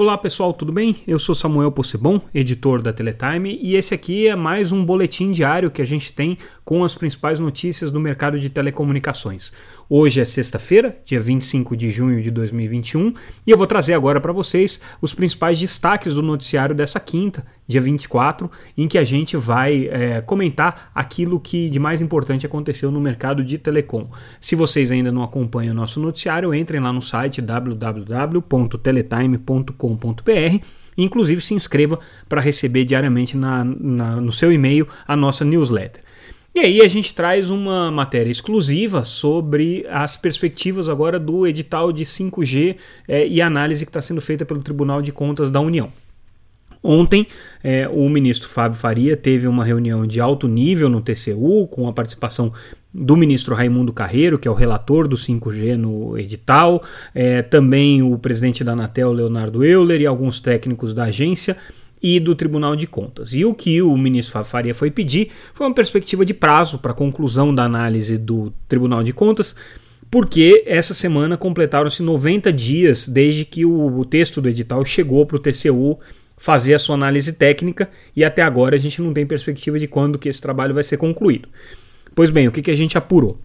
Olá pessoal, tudo bem? Eu sou Samuel Possebon, editor da Teletime, e esse aqui é mais um boletim diário que a gente tem com as principais notícias do mercado de telecomunicações. Hoje é sexta-feira, dia 25 de junho de 2021, e eu vou trazer agora para vocês os principais destaques do noticiário dessa quinta, dia 24, em que a gente vai é, comentar aquilo que de mais importante aconteceu no mercado de telecom. Se vocês ainda não acompanham o nosso noticiário, entrem lá no site www.teletime.com.br inclusive se inscreva para receber diariamente na, na, no seu e-mail a nossa newsletter. E aí a gente traz uma matéria exclusiva sobre as perspectivas agora do edital de 5G é, e análise que está sendo feita pelo Tribunal de Contas da União. Ontem, é, o ministro Fábio Faria teve uma reunião de alto nível no TCU, com a participação do ministro Raimundo Carreiro, que é o relator do 5G no edital, é, também o presidente da Anatel, Leonardo Euler, e alguns técnicos da agência e do Tribunal de Contas. E o que o ministro Faria foi pedir foi uma perspectiva de prazo para a conclusão da análise do Tribunal de Contas, porque essa semana completaram-se 90 dias desde que o, texto do edital chegou para o TCU fazer a sua análise técnica e até agora a gente não tem perspectiva de quando que esse trabalho vai ser concluído. Pois bem, o que, que a gente apurou?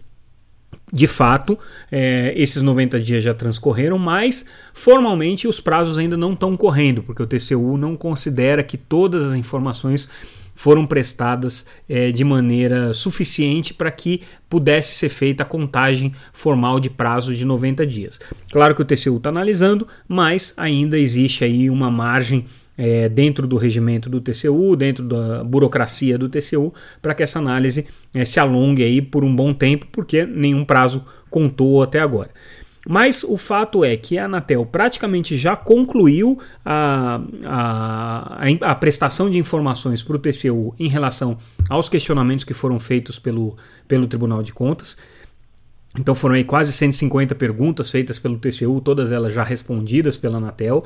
De fato, é, esses 90 dias já transcorreram, mas formalmente os prazos ainda não estão correndo, porque o TCU não considera que todas as informações foram prestadas é, de maneira suficiente para que pudesse ser feita a contagem formal de prazo de 90 dias. Claro que o TCU está analisando, mas ainda existe aí uma margem é, dentro do regimento do TCU, dentro da burocracia do TCU, para que essa análise é, se alongue aí por um bom tempo, porque nenhum prazo contou até agora. Mas o fato é que a Anatel praticamente já concluiu a, a, a prestação de informações para o TCU em relação aos questionamentos que foram feitos pelo, pelo Tribunal de Contas. Então foram aí quase 150 perguntas feitas pelo TCU, todas elas já respondidas pela Anatel.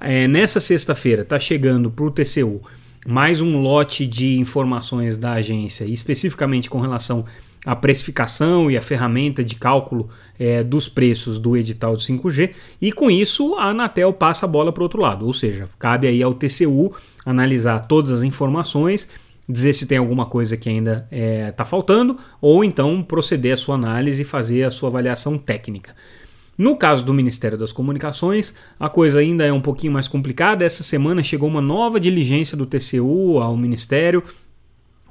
É, nessa sexta-feira está chegando para o TCU mais um lote de informações da agência, especificamente com relação à precificação e a ferramenta de cálculo é, dos preços do edital de 5G, e com isso a Anatel passa a bola para o outro lado, ou seja, cabe aí ao TCU analisar todas as informações, dizer se tem alguma coisa que ainda está é, tá faltando, ou então proceder à sua análise e fazer a sua avaliação técnica. No caso do Ministério das Comunicações, a coisa ainda é um pouquinho mais complicada. Essa semana chegou uma nova diligência do TCU ao Ministério.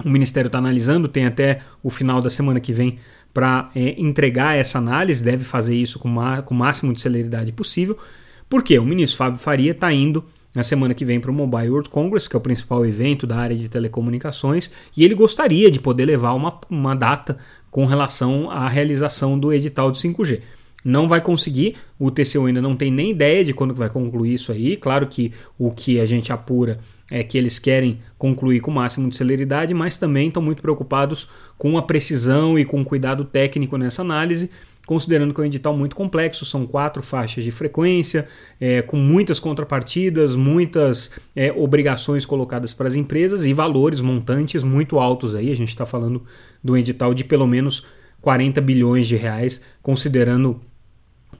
O Ministério está analisando, tem até o final da semana que vem para é, entregar essa análise, deve fazer isso com, com o máximo de celeridade possível. Porque o ministro Fábio Faria está indo na semana que vem para o Mobile World Congress, que é o principal evento da área de telecomunicações, e ele gostaria de poder levar uma, uma data com relação à realização do edital de 5G não vai conseguir. O TCU ainda não tem nem ideia de quando vai concluir isso aí. Claro que o que a gente apura é que eles querem concluir com o máximo de celeridade, mas também estão muito preocupados com a precisão e com o cuidado técnico nessa análise, considerando que é um edital muito complexo, são quatro faixas de frequência, é, com muitas contrapartidas, muitas é, obrigações colocadas para as empresas e valores montantes muito altos aí. A gente está falando um edital de pelo menos 40 bilhões de reais, considerando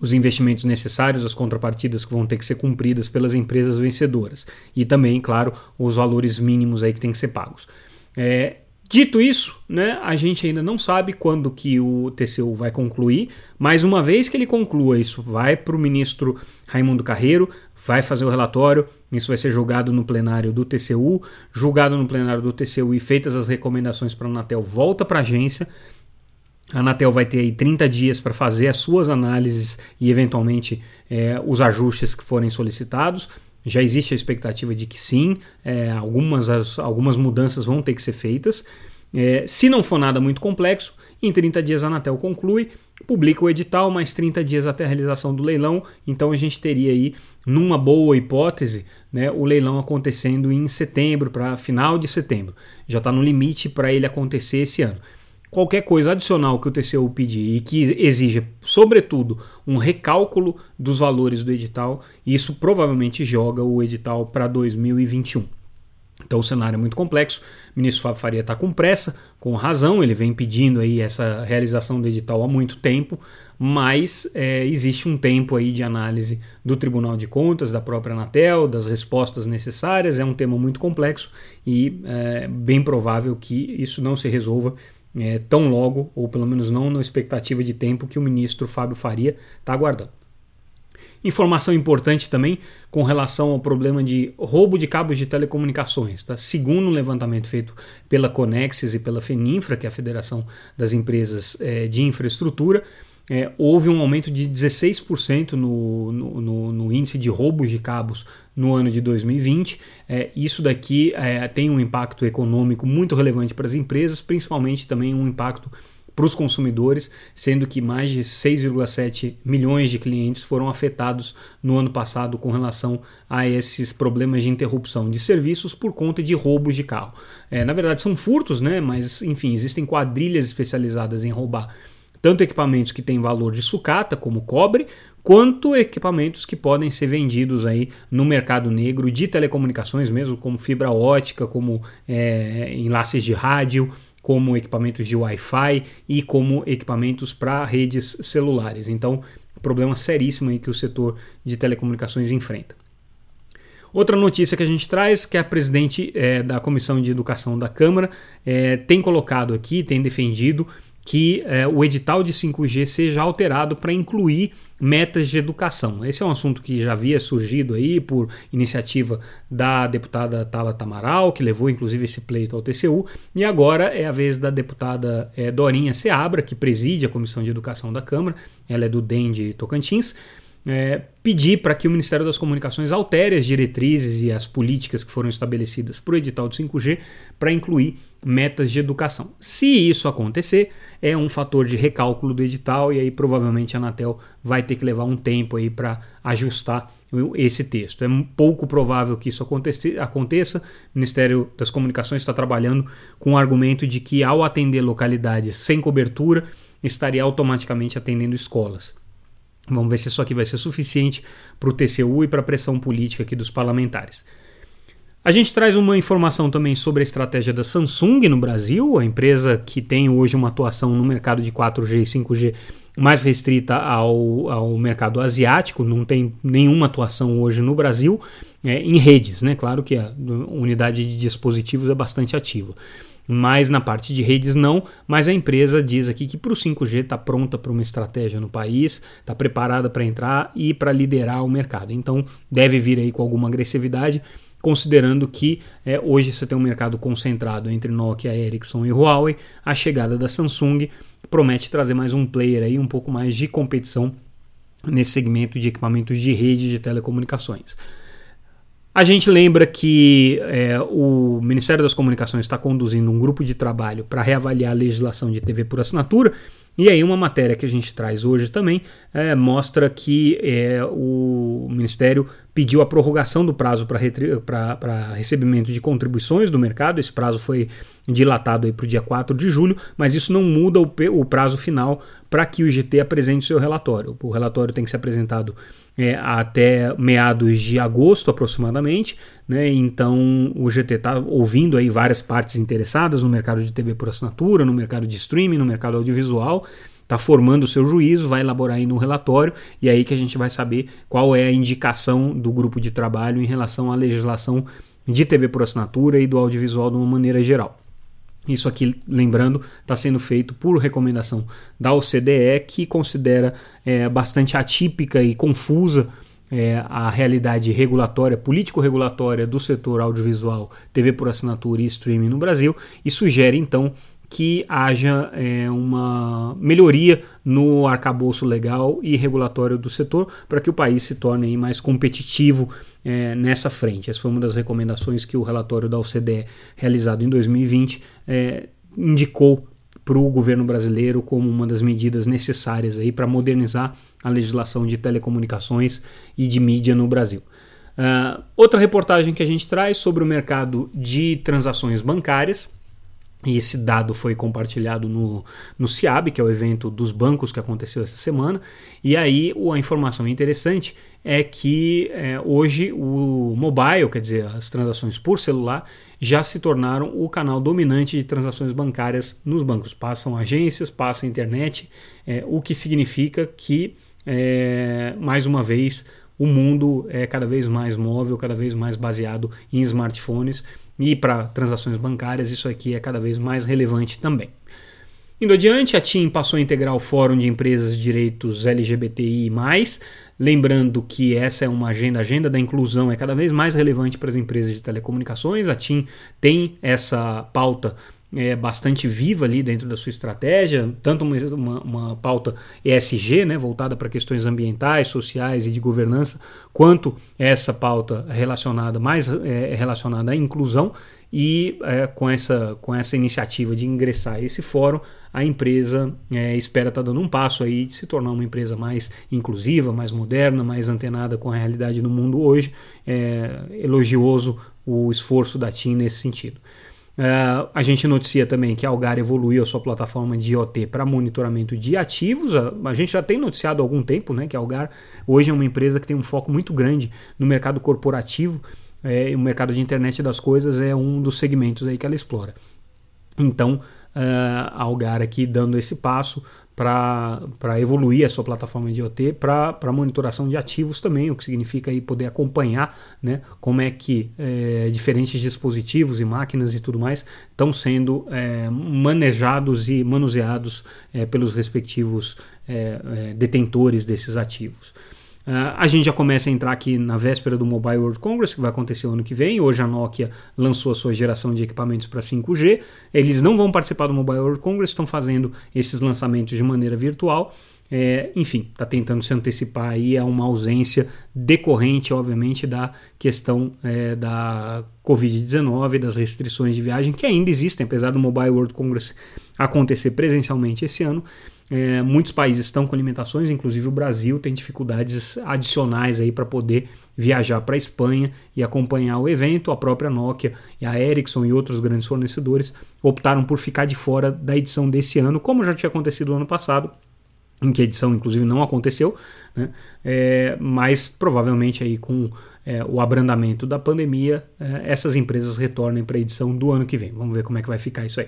os investimentos necessários, as contrapartidas que vão ter que ser cumpridas pelas empresas vencedoras e também, claro, os valores mínimos aí que tem que ser pagos. É, dito isso, né, a gente ainda não sabe quando que o TCU vai concluir, mas uma vez que ele conclua isso, vai para o ministro Raimundo Carreiro, vai fazer o relatório, isso vai ser julgado no plenário do TCU, julgado no plenário do TCU e feitas as recomendações para a Anatel, volta para a agência, a Anatel vai ter aí 30 dias para fazer as suas análises e, eventualmente, é, os ajustes que forem solicitados. Já existe a expectativa de que sim, é, algumas, as, algumas mudanças vão ter que ser feitas. É, se não for nada muito complexo, em 30 dias a Anatel conclui, publica o edital, mais 30 dias até a realização do leilão. Então a gente teria aí, numa boa hipótese, né, o leilão acontecendo em setembro, para final de setembro. Já está no limite para ele acontecer esse ano qualquer coisa adicional que o TCU pedir e que exija, sobretudo, um recálculo dos valores do edital, isso provavelmente joga o edital para 2021. Então o cenário é muito complexo. O ministro Fábio Faria está com pressa, com razão, ele vem pedindo aí essa realização do edital há muito tempo, mas é, existe um tempo aí de análise do Tribunal de Contas, da própria Anatel, das respostas necessárias. É um tema muito complexo e é bem provável que isso não se resolva é, tão logo, ou pelo menos não na expectativa de tempo que o ministro Fábio Faria está aguardando. Informação importante também com relação ao problema de roubo de cabos de telecomunicações. Tá? Segundo um levantamento feito pela Conexis e pela FENINFRA, que é a Federação das Empresas é, de Infraestrutura, é, houve um aumento de 16% no, no, no, no, índice de roubos de cabos no ano de 2020. É, isso daqui é, tem um impacto econômico muito relevante para as empresas, principalmente também um impacto para os consumidores, sendo que mais de 6,7 milhões de clientes foram afetados no ano passado com relação a esses problemas de interrupção de serviços por conta de roubos de carro. É, na verdade, são furtos, né? mas enfim, existem quadrilhas especializadas em roubar tanto equipamentos que têm valor de sucata, como cobre, quanto equipamentos que podem ser vendidos aí no mercado negro de telecomunicações mesmo, como fibra ótica, como é, enlaces de rádio, como equipamentos de Wi-Fi e como equipamentos para redes celulares. Então, problema seríssimo aí que o setor de telecomunicações enfrenta. Outra notícia que a gente traz, que a presidente é, da Comissão de Educação da Câmara é, tem colocado aqui, tem defendido que é, o edital de 5G seja alterado para incluir metas de educação. Esse é um assunto que já havia surgido aí por iniciativa da deputada Tabata Amaral, que levou inclusive esse pleito ao TCU, e agora é a vez da deputada é, Dorinha Seabra, que preside a Comissão de Educação da Câmara, ela é do DEM de Tocantins, é, pedir para que o Ministério das Comunicações altere as diretrizes e as políticas que foram estabelecidas para o edital de 5G para incluir metas de educação. Se isso acontecer, é um fator de recálculo do edital e aí provavelmente a Anatel vai ter que levar um tempo aí para ajustar esse texto. É pouco provável que isso aconteça. O Ministério das Comunicações está trabalhando com o argumento de que ao atender localidades sem cobertura, estaria automaticamente atendendo escolas. Vamos ver se isso aqui vai ser suficiente para o TCU e para a pressão política aqui dos parlamentares. A gente traz uma informação também sobre a estratégia da Samsung no Brasil, a empresa que tem hoje uma atuação no mercado de 4G e 5G mais restrita ao, ao mercado asiático, não tem nenhuma atuação hoje no Brasil, é, em redes, né? Claro que a unidade de dispositivos é bastante ativa mas na parte de redes não. Mas a empresa diz aqui que para o 5G está pronta para uma estratégia no país, está preparada para entrar e para liderar o mercado. Então deve vir aí com alguma agressividade, considerando que é, hoje você tem um mercado concentrado entre Nokia, Ericsson e Huawei. A chegada da Samsung promete trazer mais um player aí, um pouco mais de competição nesse segmento de equipamentos de rede de telecomunicações. A gente lembra que é, o Ministério das Comunicações está conduzindo um grupo de trabalho para reavaliar a legislação de TV por assinatura. E aí, uma matéria que a gente traz hoje também é, mostra que é, o Ministério pediu a prorrogação do prazo para recebimento de contribuições do mercado. Esse prazo foi dilatado para o dia 4 de julho, mas isso não muda o, o prazo final para que o IGT apresente o seu relatório. O relatório tem que ser apresentado é, até meados de agosto aproximadamente, né? então o GT está ouvindo aí várias partes interessadas no mercado de TV por assinatura, no mercado de streaming, no mercado audiovisual, está formando o seu juízo, vai elaborar aí no relatório e é aí que a gente vai saber qual é a indicação do grupo de trabalho em relação à legislação de TV por assinatura e do audiovisual de uma maneira geral. Isso aqui, lembrando, está sendo feito por recomendação da OCDE, que considera é, bastante atípica e confusa é, a realidade regulatória, político-regulatória do setor audiovisual, TV por assinatura e streaming no Brasil, e sugere então que haja é, uma melhoria no arcabouço legal e regulatório do setor para que o país se torne mais competitivo é, nessa frente. Essa foi uma das recomendações que o relatório da OCDE, realizado em 2020, é, indicou para o governo brasileiro como uma das medidas necessárias aí para modernizar a legislação de telecomunicações e de mídia no Brasil. Uh, outra reportagem que a gente traz sobre o mercado de transações bancárias e esse dado foi compartilhado no, no CIAB, que é o evento dos bancos que aconteceu essa semana. E aí a informação interessante é que é, hoje o mobile, quer dizer, as transações por celular, já se tornaram o canal dominante de transações bancárias nos bancos. Passam agências, passam internet, é, o que significa que, é, mais uma vez, o mundo é cada vez mais móvel, cada vez mais baseado em smartphones e para transações bancárias isso aqui é cada vez mais relevante também. Indo adiante, a TIM passou a integrar o Fórum de Empresas de Direitos LGBTI+, lembrando que essa é uma agenda, a agenda da inclusão é cada vez mais relevante para as empresas de telecomunicações, a TIM tem essa pauta é, bastante viva ali dentro da sua estratégia, tanto uma, uma, uma pauta ESG, né, voltada para questões ambientais, sociais e de governança, quanto essa pauta relacionada mais é, relacionada à inclusão e é, com, essa, com essa iniciativa de ingressar esse fórum, a empresa é, espera estar tá dando um passo aí de se tornar uma empresa mais inclusiva, mais moderna, mais antenada com a realidade no mundo hoje. É elogioso o esforço da TIM nesse sentido. Uh, a gente noticia também que a Algar evoluiu a sua plataforma de IoT para monitoramento de ativos. A, gente já tem noticiado há algum tempo né, que a Algar hoje é uma empresa que tem um foco muito grande no mercado corporativo. É, o mercado de internet das coisas é um dos segmentos aí que ela explora. Então, uh, a Algar aqui dando esse passo, para evoluir a sua plataforma de IoT para monitoração de ativos também, o que significa aí poder acompanhar né, como é que é, diferentes dispositivos e máquinas e tudo mais estão sendo é, manejados e manuseados é, pelos respectivos detentores desses ativos. Uh, a gente já começa a entrar aqui na véspera do Mobile World Congress, que vai acontecer ano que vem. Hoje a Nokia lançou a sua geração de equipamentos para 5G. Eles não vão participar do Mobile World Congress, estão fazendo esses lançamentos de maneira virtual. É, enfim, está tentando se antecipar aí a uma ausência decorrente, obviamente, da questão é, da Covid-19, das restrições de viagem que ainda existem, apesar do Mobile World Congress acontecer presencialmente esse ano. É, muitos países estão com limitações, inclusive o Brasil tem dificuldades adicionais aí para poder viajar para a Espanha e acompanhar o evento. A própria Nokia e a Ericsson e outros grandes fornecedores optaram por ficar de fora da edição desse ano, como já tinha acontecido no ano passado, em que a edição inclusive não aconteceu, né? é, mas provavelmente aí com é, o abrandamento da pandemia, é, essas empresas retornem para a edição do ano que vem. Vamos ver como é que vai ficar isso aí.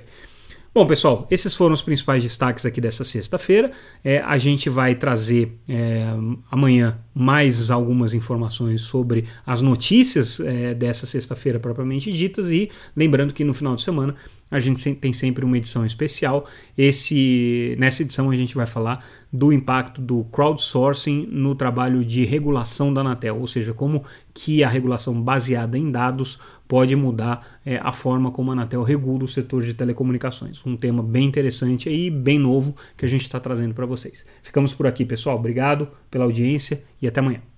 Bom, pessoal, esses foram os principais destaques aqui dessa sexta-feira. É, a gente vai trazer é, amanhã mais algumas informações sobre as notícias é, dessa sexta-feira propriamente ditas e lembrando que no final de semana a gente tem sempre uma edição especial. Esse, nessa edição a gente vai falar do impacto do crowdsourcing no trabalho de regulação da Anatel, ou seja, como que a regulação baseada em dados pode mudar é, a forma como a Anatel regula o setor de telecomunicações. Um tema bem interessante e bem novo que a gente está trazendo para vocês. Ficamos por aqui, pessoal. Obrigado pela audiência e até amanhã.